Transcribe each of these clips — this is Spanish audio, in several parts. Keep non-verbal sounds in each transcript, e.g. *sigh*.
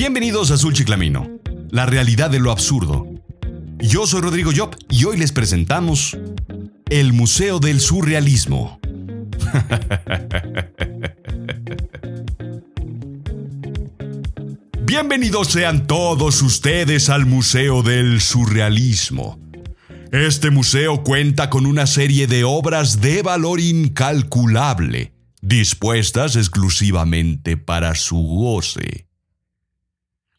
Bienvenidos a Azul Chiclamino, la realidad de lo absurdo. Yo soy Rodrigo Job y hoy les presentamos el Museo del Surrealismo. *laughs* Bienvenidos sean todos ustedes al Museo del Surrealismo. Este museo cuenta con una serie de obras de valor incalculable, dispuestas exclusivamente para su goce.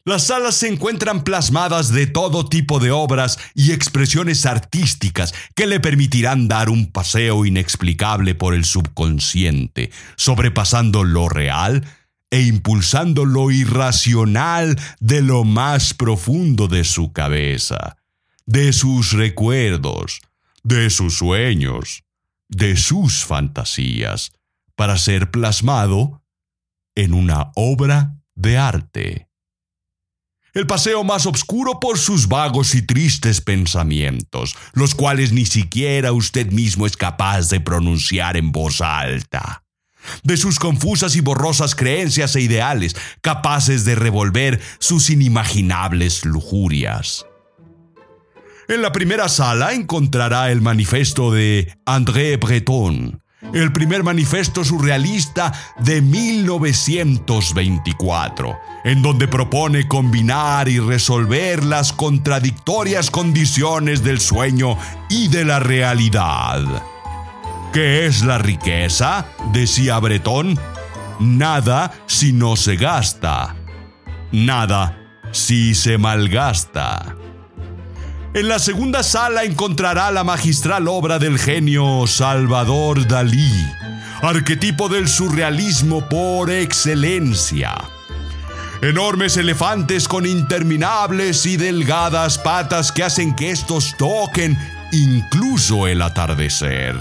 Las salas se encuentran plasmadas de todo tipo de obras y expresiones artísticas que le permitirán dar un paseo inexplicable por el subconsciente, sobrepasando lo real e impulsando lo irracional de lo más profundo de su cabeza, de sus recuerdos, de sus sueños, de sus fantasías, para ser plasmado en una obra de arte el paseo más oscuro por sus vagos y tristes pensamientos, los cuales ni siquiera usted mismo es capaz de pronunciar en voz alta, de sus confusas y borrosas creencias e ideales, capaces de revolver sus inimaginables lujurias. En la primera sala encontrará el manifiesto de André Breton, el primer manifiesto surrealista de 1924, en donde propone combinar y resolver las contradictorias condiciones del sueño y de la realidad. ¿Qué es la riqueza? decía Bretón. Nada si no se gasta. Nada si se malgasta. En la segunda sala encontrará la magistral obra del genio Salvador Dalí, arquetipo del surrealismo por excelencia. Enormes elefantes con interminables y delgadas patas que hacen que estos toquen incluso el atardecer.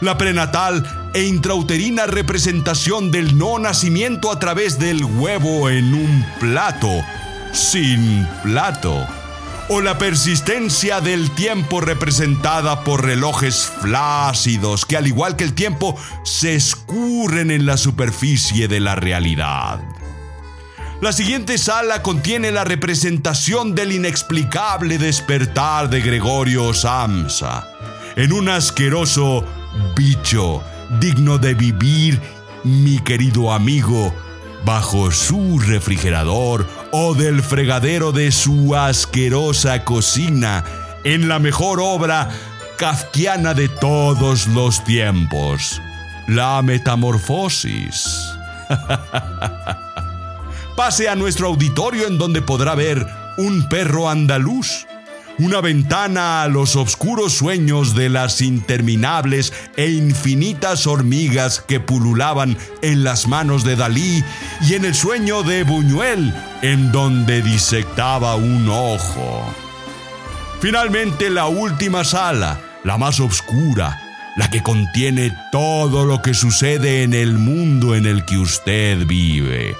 La prenatal e intrauterina representación del no nacimiento a través del huevo en un plato, sin plato o la persistencia del tiempo representada por relojes flácidos que al igual que el tiempo se escurren en la superficie de la realidad. La siguiente sala contiene la representación del inexplicable despertar de Gregorio Samsa, en un asqueroso bicho digno de vivir, mi querido amigo, bajo su refrigerador o del fregadero de su asquerosa cocina en la mejor obra kafkiana de todos los tiempos, la metamorfosis. *laughs* Pase a nuestro auditorio en donde podrá ver un perro andaluz una ventana a los oscuros sueños de las interminables e infinitas hormigas que pululaban en las manos de Dalí y en el sueño de Buñuel, en donde disectaba un ojo. Finalmente la última sala, la más oscura, la que contiene todo lo que sucede en el mundo en el que usted vive.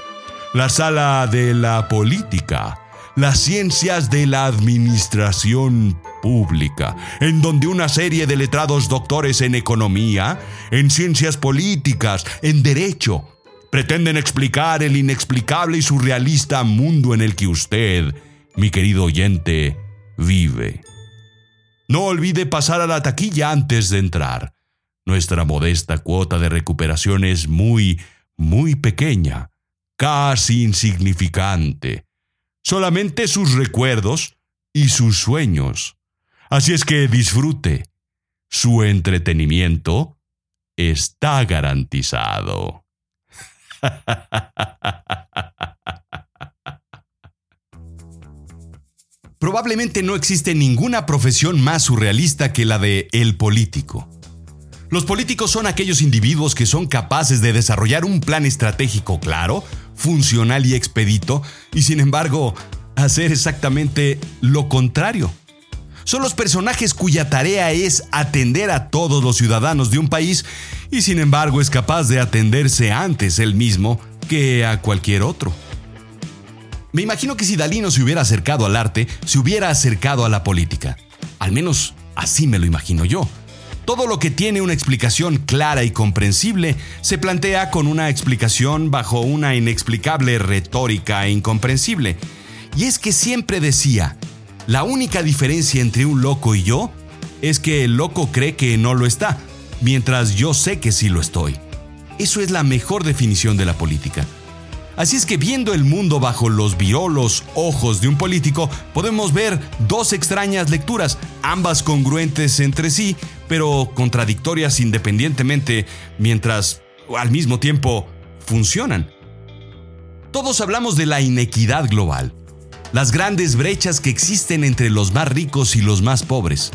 La sala de la política, las ciencias de la administración pública, en donde una serie de letrados doctores en economía, en ciencias políticas, en derecho, pretenden explicar el inexplicable y surrealista mundo en el que usted, mi querido oyente, vive. No olvide pasar a la taquilla antes de entrar. Nuestra modesta cuota de recuperación es muy, muy pequeña, casi insignificante solamente sus recuerdos y sus sueños. Así es que disfrute. Su entretenimiento está garantizado. *laughs* Probablemente no existe ninguna profesión más surrealista que la de el político. Los políticos son aquellos individuos que son capaces de desarrollar un plan estratégico claro, funcional y expedito, y sin embargo, hacer exactamente lo contrario. Son los personajes cuya tarea es atender a todos los ciudadanos de un país y sin embargo es capaz de atenderse antes él mismo que a cualquier otro. Me imagino que si Dalí no se hubiera acercado al arte, se hubiera acercado a la política. Al menos así me lo imagino yo. Todo lo que tiene una explicación clara y comprensible se plantea con una explicación bajo una inexplicable retórica e incomprensible. Y es que siempre decía, la única diferencia entre un loco y yo es que el loco cree que no lo está, mientras yo sé que sí lo estoy. Eso es la mejor definición de la política. Así es que viendo el mundo bajo los violos ojos de un político, podemos ver dos extrañas lecturas, ambas congruentes entre sí, pero contradictorias independientemente, mientras al mismo tiempo funcionan. Todos hablamos de la inequidad global, las grandes brechas que existen entre los más ricos y los más pobres.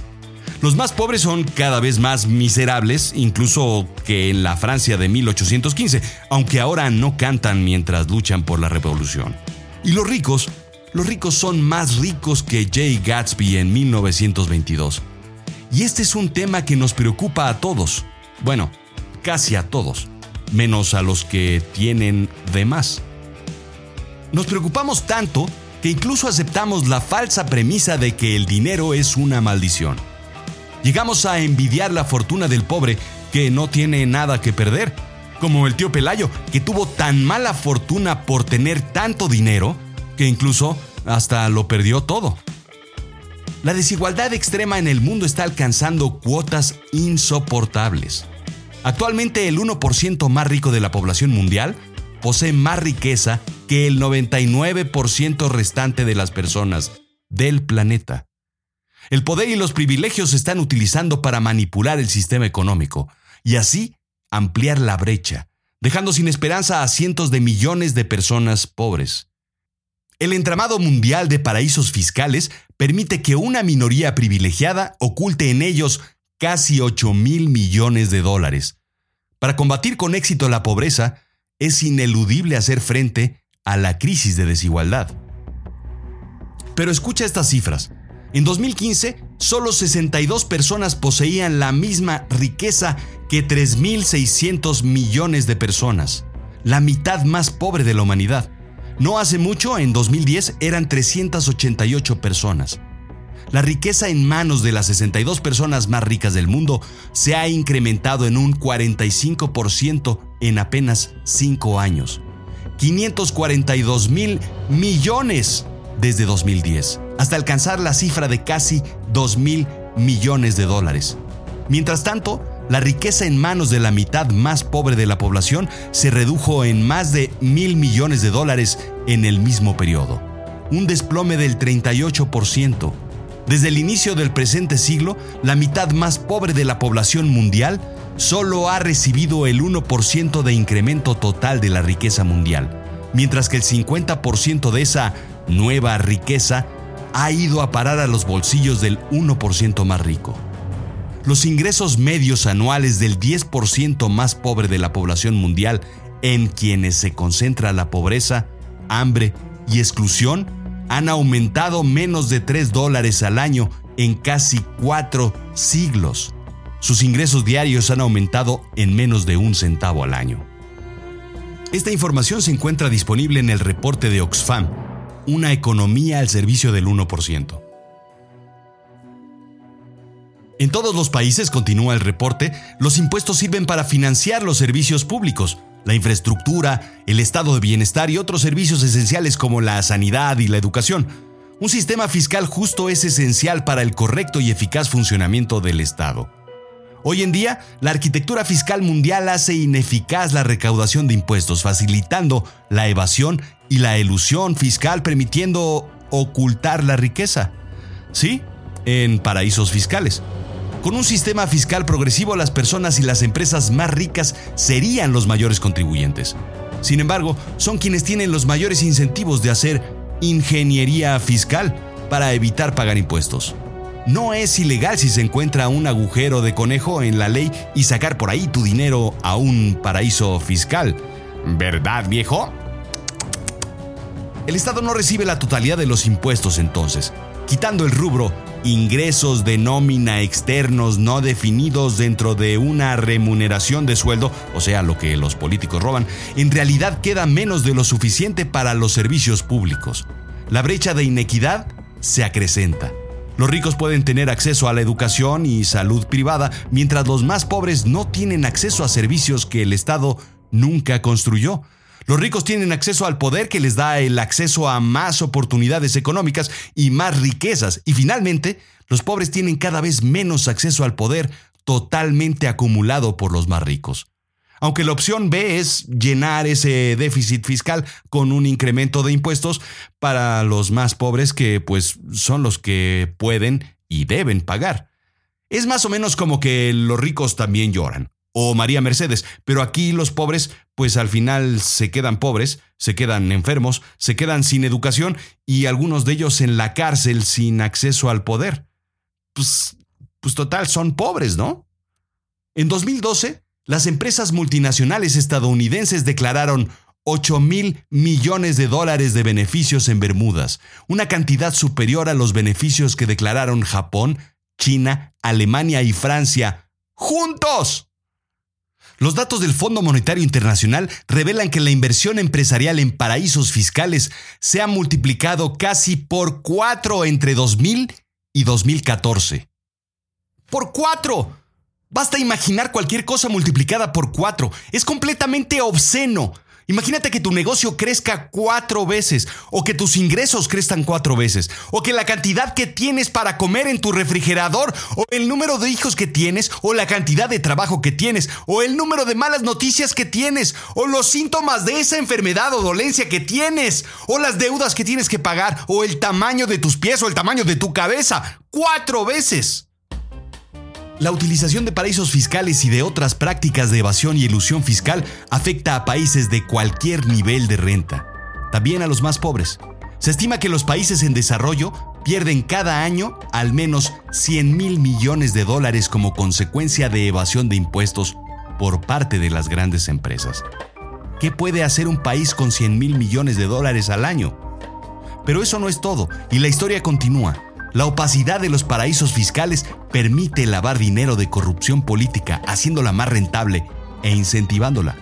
Los más pobres son cada vez más miserables, incluso que en la Francia de 1815, aunque ahora no cantan mientras luchan por la revolución. Y los ricos, los ricos son más ricos que Jay Gatsby en 1922. Y este es un tema que nos preocupa a todos. Bueno, casi a todos, menos a los que tienen de más. Nos preocupamos tanto que incluso aceptamos la falsa premisa de que el dinero es una maldición. Llegamos a envidiar la fortuna del pobre que no tiene nada que perder, como el tío Pelayo, que tuvo tan mala fortuna por tener tanto dinero que incluso hasta lo perdió todo. La desigualdad extrema en el mundo está alcanzando cuotas insoportables. Actualmente el 1% más rico de la población mundial posee más riqueza que el 99% restante de las personas del planeta. El poder y los privilegios se están utilizando para manipular el sistema económico y así ampliar la brecha, dejando sin esperanza a cientos de millones de personas pobres. El entramado mundial de paraísos fiscales permite que una minoría privilegiada oculte en ellos casi 8 mil millones de dólares. Para combatir con éxito la pobreza, es ineludible hacer frente a la crisis de desigualdad. Pero escucha estas cifras. En 2015, solo 62 personas poseían la misma riqueza que 3.600 millones de personas, la mitad más pobre de la humanidad. No hace mucho, en 2010, eran 388 personas. La riqueza en manos de las 62 personas más ricas del mundo se ha incrementado en un 45% en apenas 5 años. 542 mil millones desde 2010 hasta alcanzar la cifra de casi 2 mil millones de dólares. Mientras tanto, la riqueza en manos de la mitad más pobre de la población se redujo en más de mil millones de dólares en el mismo periodo, un desplome del 38%. Desde el inicio del presente siglo, la mitad más pobre de la población mundial solo ha recibido el 1% de incremento total de la riqueza mundial, mientras que el 50% de esa nueva riqueza ha ido a parar a los bolsillos del 1% más rico. Los ingresos medios anuales del 10% más pobre de la población mundial, en quienes se concentra la pobreza, hambre y exclusión, han aumentado menos de 3 dólares al año en casi 4 siglos. Sus ingresos diarios han aumentado en menos de un centavo al año. Esta información se encuentra disponible en el reporte de Oxfam, una economía al servicio del 1%. En todos los países, continúa el reporte, los impuestos sirven para financiar los servicios públicos, la infraestructura, el estado de bienestar y otros servicios esenciales como la sanidad y la educación. Un sistema fiscal justo es esencial para el correcto y eficaz funcionamiento del Estado. Hoy en día, la arquitectura fiscal mundial hace ineficaz la recaudación de impuestos, facilitando la evasión y la elusión fiscal, permitiendo ocultar la riqueza. Sí, en paraísos fiscales. Con un sistema fiscal progresivo, las personas y las empresas más ricas serían los mayores contribuyentes. Sin embargo, son quienes tienen los mayores incentivos de hacer ingeniería fiscal para evitar pagar impuestos. No es ilegal si se encuentra un agujero de conejo en la ley y sacar por ahí tu dinero a un paraíso fiscal. ¿Verdad, viejo? El Estado no recibe la totalidad de los impuestos entonces, quitando el rubro ingresos de nómina externos no definidos dentro de una remuneración de sueldo, o sea, lo que los políticos roban, en realidad queda menos de lo suficiente para los servicios públicos. La brecha de inequidad se acrecenta. Los ricos pueden tener acceso a la educación y salud privada, mientras los más pobres no tienen acceso a servicios que el Estado nunca construyó. Los ricos tienen acceso al poder que les da el acceso a más oportunidades económicas y más riquezas. Y finalmente, los pobres tienen cada vez menos acceso al poder totalmente acumulado por los más ricos. Aunque la opción B es llenar ese déficit fiscal con un incremento de impuestos para los más pobres que pues son los que pueden y deben pagar. Es más o menos como que los ricos también lloran, o María Mercedes, pero aquí los pobres pues al final se quedan pobres, se quedan enfermos, se quedan sin educación y algunos de ellos en la cárcel sin acceso al poder. Pues, pues total, son pobres, ¿no? En 2012, las empresas multinacionales estadounidenses declararon 8 mil millones de dólares de beneficios en Bermudas, una cantidad superior a los beneficios que declararon Japón, China, Alemania y Francia juntos. Los datos del Fondo Monetario Internacional revelan que la inversión empresarial en paraísos fiscales se ha multiplicado casi por cuatro entre 2000 y 2014. ¡Por cuatro! Basta imaginar cualquier cosa multiplicada por cuatro. Es completamente obsceno. Imagínate que tu negocio crezca cuatro veces, o que tus ingresos crezcan cuatro veces, o que la cantidad que tienes para comer en tu refrigerador, o el número de hijos que tienes, o la cantidad de trabajo que tienes, o el número de malas noticias que tienes, o los síntomas de esa enfermedad o dolencia que tienes, o las deudas que tienes que pagar, o el tamaño de tus pies o el tamaño de tu cabeza, cuatro veces. La utilización de paraísos fiscales y de otras prácticas de evasión y ilusión fiscal afecta a países de cualquier nivel de renta, también a los más pobres. Se estima que los países en desarrollo pierden cada año al menos 100 mil millones de dólares como consecuencia de evasión de impuestos por parte de las grandes empresas. ¿Qué puede hacer un país con 100 mil millones de dólares al año? Pero eso no es todo, y la historia continúa. La opacidad de los paraísos fiscales permite lavar dinero de corrupción política, haciéndola más rentable e incentivándola,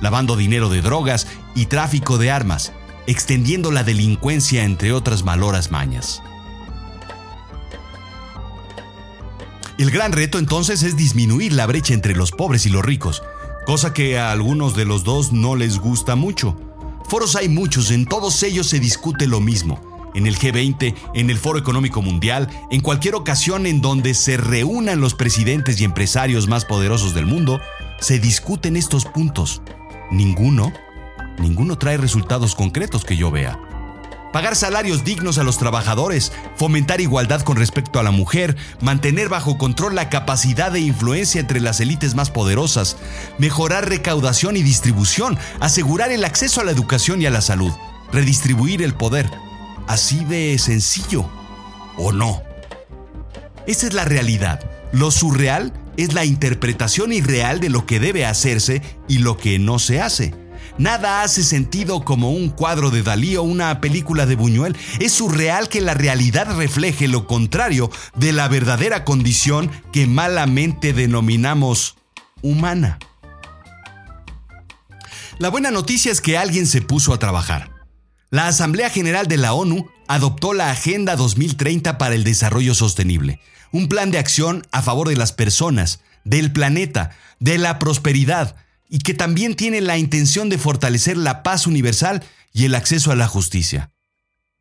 lavando dinero de drogas y tráfico de armas, extendiendo la delincuencia entre otras maloras mañas. El gran reto entonces es disminuir la brecha entre los pobres y los ricos, cosa que a algunos de los dos no les gusta mucho. Foros hay muchos, en todos ellos se discute lo mismo en el G20, en el Foro Económico Mundial, en cualquier ocasión en donde se reúnan los presidentes y empresarios más poderosos del mundo, se discuten estos puntos. Ninguno, ninguno trae resultados concretos que yo vea. Pagar salarios dignos a los trabajadores, fomentar igualdad con respecto a la mujer, mantener bajo control la capacidad de influencia entre las élites más poderosas, mejorar recaudación y distribución, asegurar el acceso a la educación y a la salud, redistribuir el poder, así de sencillo, ¿o no? Esa es la realidad. Lo surreal es la interpretación irreal de lo que debe hacerse y lo que no se hace. Nada hace sentido como un cuadro de Dalí o una película de Buñuel. Es surreal que la realidad refleje lo contrario de la verdadera condición que malamente denominamos humana. La buena noticia es que alguien se puso a trabajar. La Asamblea General de la ONU adoptó la Agenda 2030 para el Desarrollo Sostenible, un plan de acción a favor de las personas, del planeta, de la prosperidad, y que también tiene la intención de fortalecer la paz universal y el acceso a la justicia.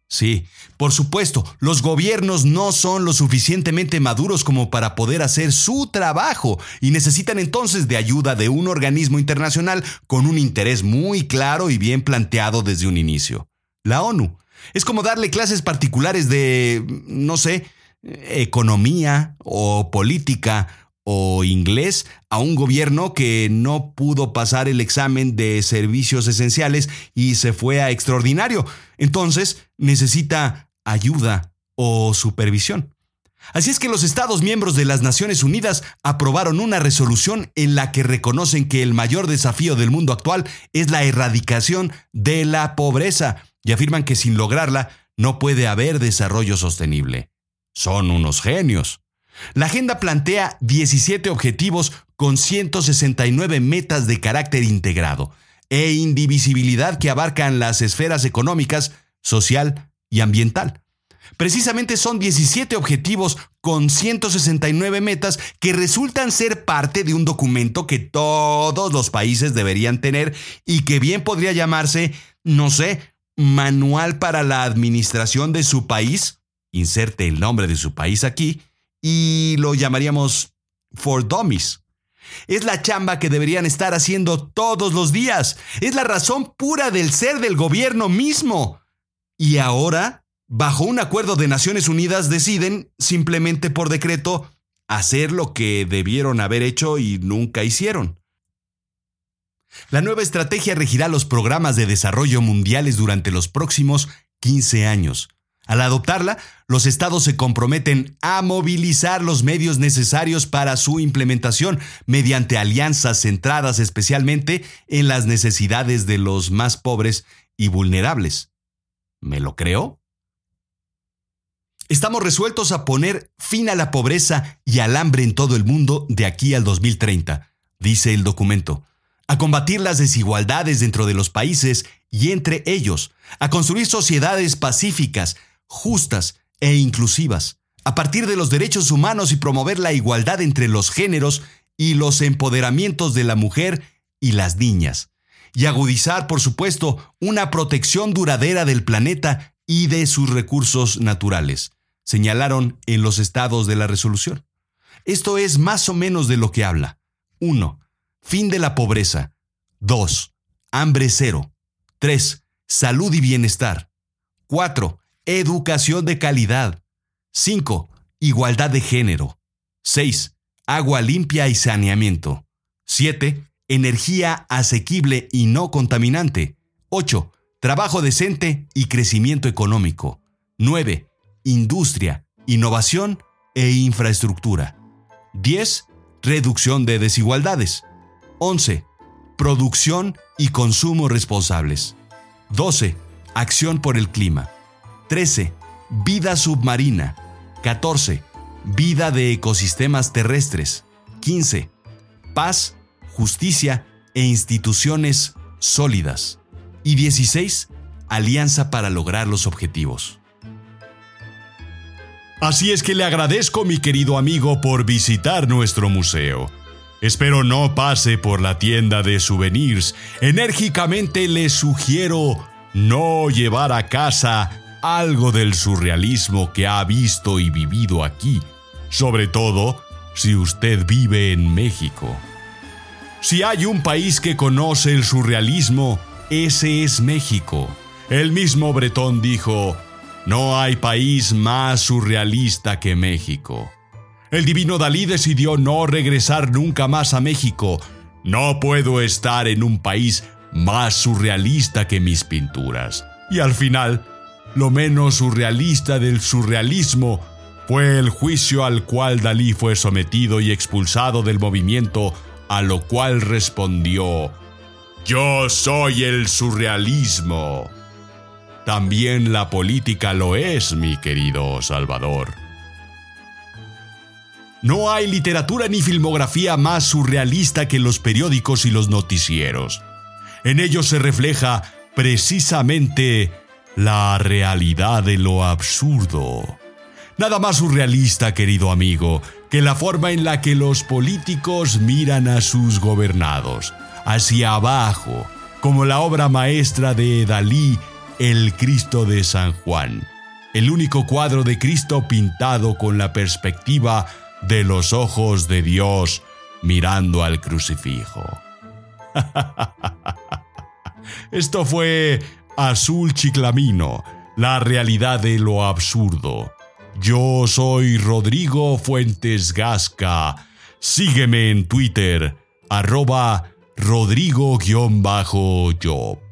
Sí, por supuesto, los gobiernos no son lo suficientemente maduros como para poder hacer su trabajo y necesitan entonces de ayuda de un organismo internacional con un interés muy claro y bien planteado desde un inicio la ONU. Es como darle clases particulares de, no sé, economía o política o inglés a un gobierno que no pudo pasar el examen de servicios esenciales y se fue a extraordinario. Entonces necesita ayuda o supervisión. Así es que los Estados miembros de las Naciones Unidas aprobaron una resolución en la que reconocen que el mayor desafío del mundo actual es la erradicación de la pobreza y afirman que sin lograrla no puede haber desarrollo sostenible. Son unos genios. La agenda plantea 17 objetivos con 169 metas de carácter integrado e indivisibilidad que abarcan las esferas económicas, social y ambiental. Precisamente son 17 objetivos con 169 metas que resultan ser parte de un documento que todos los países deberían tener y que bien podría llamarse, no sé, manual para la administración de su país. Inserte el nombre de su país aquí y lo llamaríamos For Dummies. Es la chamba que deberían estar haciendo todos los días. Es la razón pura del ser del gobierno mismo. Y ahora bajo un acuerdo de Naciones Unidas, deciden, simplemente por decreto, hacer lo que debieron haber hecho y nunca hicieron. La nueva estrategia regirá los programas de desarrollo mundiales durante los próximos 15 años. Al adoptarla, los estados se comprometen a movilizar los medios necesarios para su implementación mediante alianzas centradas especialmente en las necesidades de los más pobres y vulnerables. ¿Me lo creo? Estamos resueltos a poner fin a la pobreza y al hambre en todo el mundo de aquí al 2030, dice el documento, a combatir las desigualdades dentro de los países y entre ellos, a construir sociedades pacíficas, justas e inclusivas, a partir de los derechos humanos y promover la igualdad entre los géneros y los empoderamientos de la mujer y las niñas, y agudizar, por supuesto, una protección duradera del planeta y de sus recursos naturales señalaron en los estados de la resolución. Esto es más o menos de lo que habla. 1. Fin de la pobreza. 2. Hambre cero. 3. Salud y bienestar. 4. Educación de calidad. 5. Igualdad de género. 6. Agua limpia y saneamiento. 7. Energía asequible y no contaminante. 8. Trabajo decente y crecimiento económico. 9 industria, innovación e infraestructura. 10. Reducción de desigualdades. 11. Producción y consumo responsables. 12. Acción por el clima. 13. Vida submarina. 14. Vida de ecosistemas terrestres. 15. Paz, justicia e instituciones sólidas. Y 16. Alianza para lograr los objetivos. Así es que le agradezco, mi querido amigo, por visitar nuestro museo. Espero no pase por la tienda de souvenirs. Enérgicamente le sugiero no llevar a casa algo del surrealismo que ha visto y vivido aquí, sobre todo si usted vive en México. Si hay un país que conoce el surrealismo, ese es México. El mismo Bretón dijo, no hay país más surrealista que México. El divino Dalí decidió no regresar nunca más a México. No puedo estar en un país más surrealista que mis pinturas. Y al final, lo menos surrealista del surrealismo fue el juicio al cual Dalí fue sometido y expulsado del movimiento, a lo cual respondió, Yo soy el surrealismo. También la política lo es, mi querido Salvador. No hay literatura ni filmografía más surrealista que los periódicos y los noticieros. En ellos se refleja precisamente la realidad de lo absurdo. Nada más surrealista, querido amigo, que la forma en la que los políticos miran a sus gobernados, hacia abajo, como la obra maestra de Dalí el Cristo de San Juan, el único cuadro de Cristo pintado con la perspectiva de los ojos de Dios mirando al crucifijo. *laughs* Esto fue Azul Chiclamino, la realidad de lo absurdo. Yo soy Rodrigo Fuentes Gasca. Sígueme en Twitter, arroba Rodrigo-Job.